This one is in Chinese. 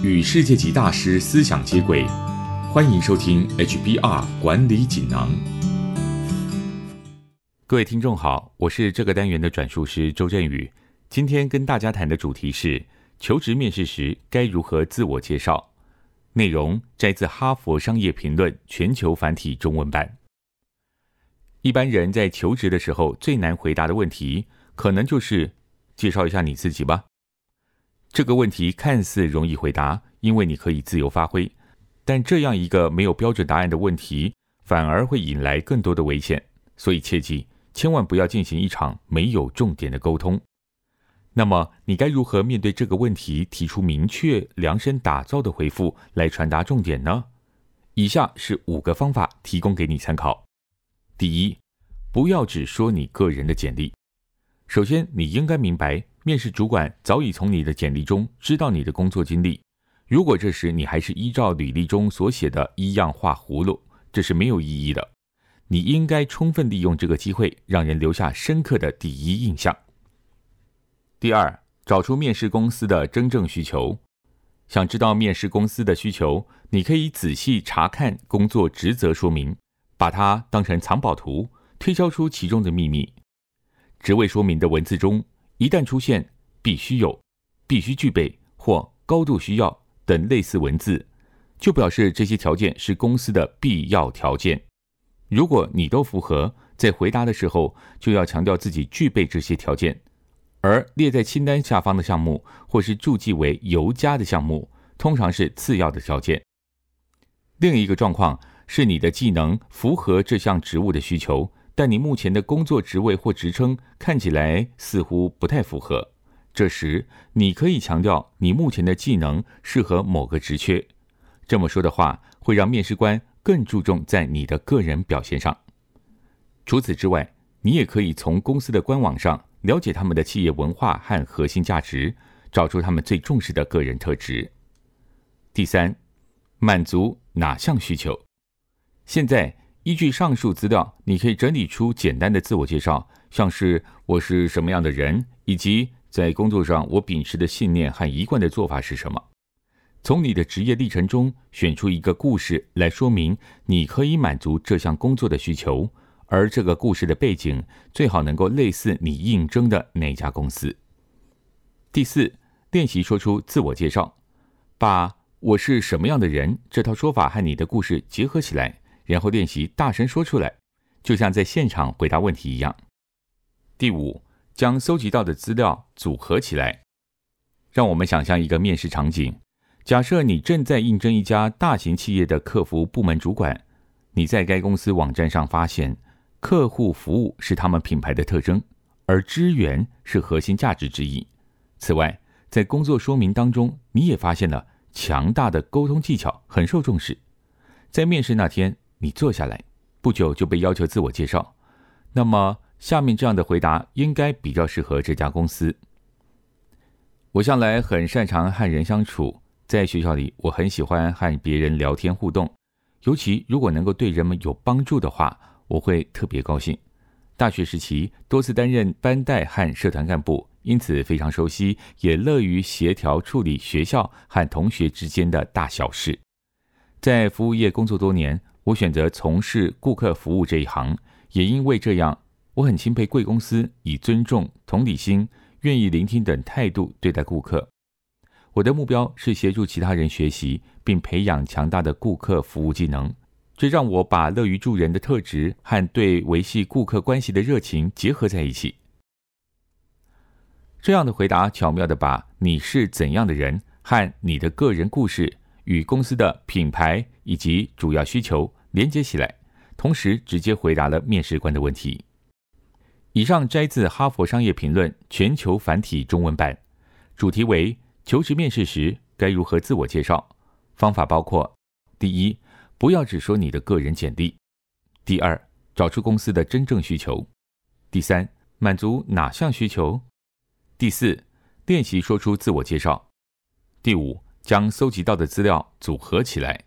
与世界级大师思想接轨，欢迎收听 HBR 管理锦囊。各位听众好，我是这个单元的转述师周振宇。今天跟大家谈的主题是求职面试时该如何自我介绍。内容摘自《哈佛商业评论》全球繁体中文版。一般人在求职的时候最难回答的问题，可能就是介绍一下你自己吧。这个问题看似容易回答，因为你可以自由发挥。但这样一个没有标准答案的问题，反而会引来更多的危险。所以切记，千万不要进行一场没有重点的沟通。那么，你该如何面对这个问题，提出明确、量身打造的回复来传达重点呢？以下是五个方法，提供给你参考。第一，不要只说你个人的简历。首先，你应该明白。面试主管早已从你的简历中知道你的工作经历。如果这时你还是依照履历中所写的一样画葫芦，这是没有意义的。你应该充分利用这个机会，让人留下深刻的第一印象。第二，找出面试公司的真正需求。想知道面试公司的需求，你可以仔细查看工作职责说明，把它当成藏宝图，推敲出其中的秘密。职位说明的文字中。一旦出现“必须有”“必须具备”或“高度需要”等类似文字，就表示这些条件是公司的必要条件。如果你都符合，在回答的时候就要强调自己具备这些条件，而列在清单下方的项目或是注记为“尤加”的项目，通常是次要的条件。另一个状况是你的技能符合这项职务的需求。但你目前的工作职位或职称看起来似乎不太符合，这时你可以强调你目前的技能适合某个职缺。这么说的话，会让面试官更注重在你的个人表现上。除此之外，你也可以从公司的官网上了解他们的企业文化和核心价值，找出他们最重视的个人特质。第三，满足哪项需求？现在。依据上述资料，你可以整理出简单的自我介绍，像是我是什么样的人，以及在工作上我秉持的信念和一贯的做法是什么。从你的职业历程中选出一个故事来说明你可以满足这项工作的需求，而这个故事的背景最好能够类似你应征的那家公司。第四，练习说出自我介绍，把我是什么样的人这套说法和你的故事结合起来。然后练习大声说出来，就像在现场回答问题一样。第五，将搜集到的资料组合起来。让我们想象一个面试场景：假设你正在应征一家大型企业的客服部门主管，你在该公司网站上发现，客户服务是他们品牌的特征，而支援是核心价值之一。此外，在工作说明当中，你也发现了强大的沟通技巧很受重视。在面试那天。你坐下来，不久就被要求自我介绍。那么，下面这样的回答应该比较适合这家公司。我向来很擅长和人相处，在学校里，我很喜欢和别人聊天互动，尤其如果能够对人们有帮助的话，我会特别高兴。大学时期多次担任班带和社团干部，因此非常熟悉，也乐于协调处理学校和同学之间的大小事。在服务业工作多年。我选择从事顾客服务这一行，也因为这样，我很钦佩贵公司以尊重、同理心、愿意聆听等态度对待顾客。我的目标是协助其他人学习，并培养强大的顾客服务技能。这让我把乐于助人的特质和对维系顾客关系的热情结合在一起。这样的回答巧妙的把你是怎样的人和你的个人故事与公司的品牌以及主要需求。连接起来，同时直接回答了面试官的问题。以上摘自《哈佛商业评论》全球繁体中文版，主题为求职面试时该如何自我介绍。方法包括：第一，不要只说你的个人简历；第二，找出公司的真正需求；第三，满足哪项需求；第四，练习说出自我介绍；第五，将搜集到的资料组合起来。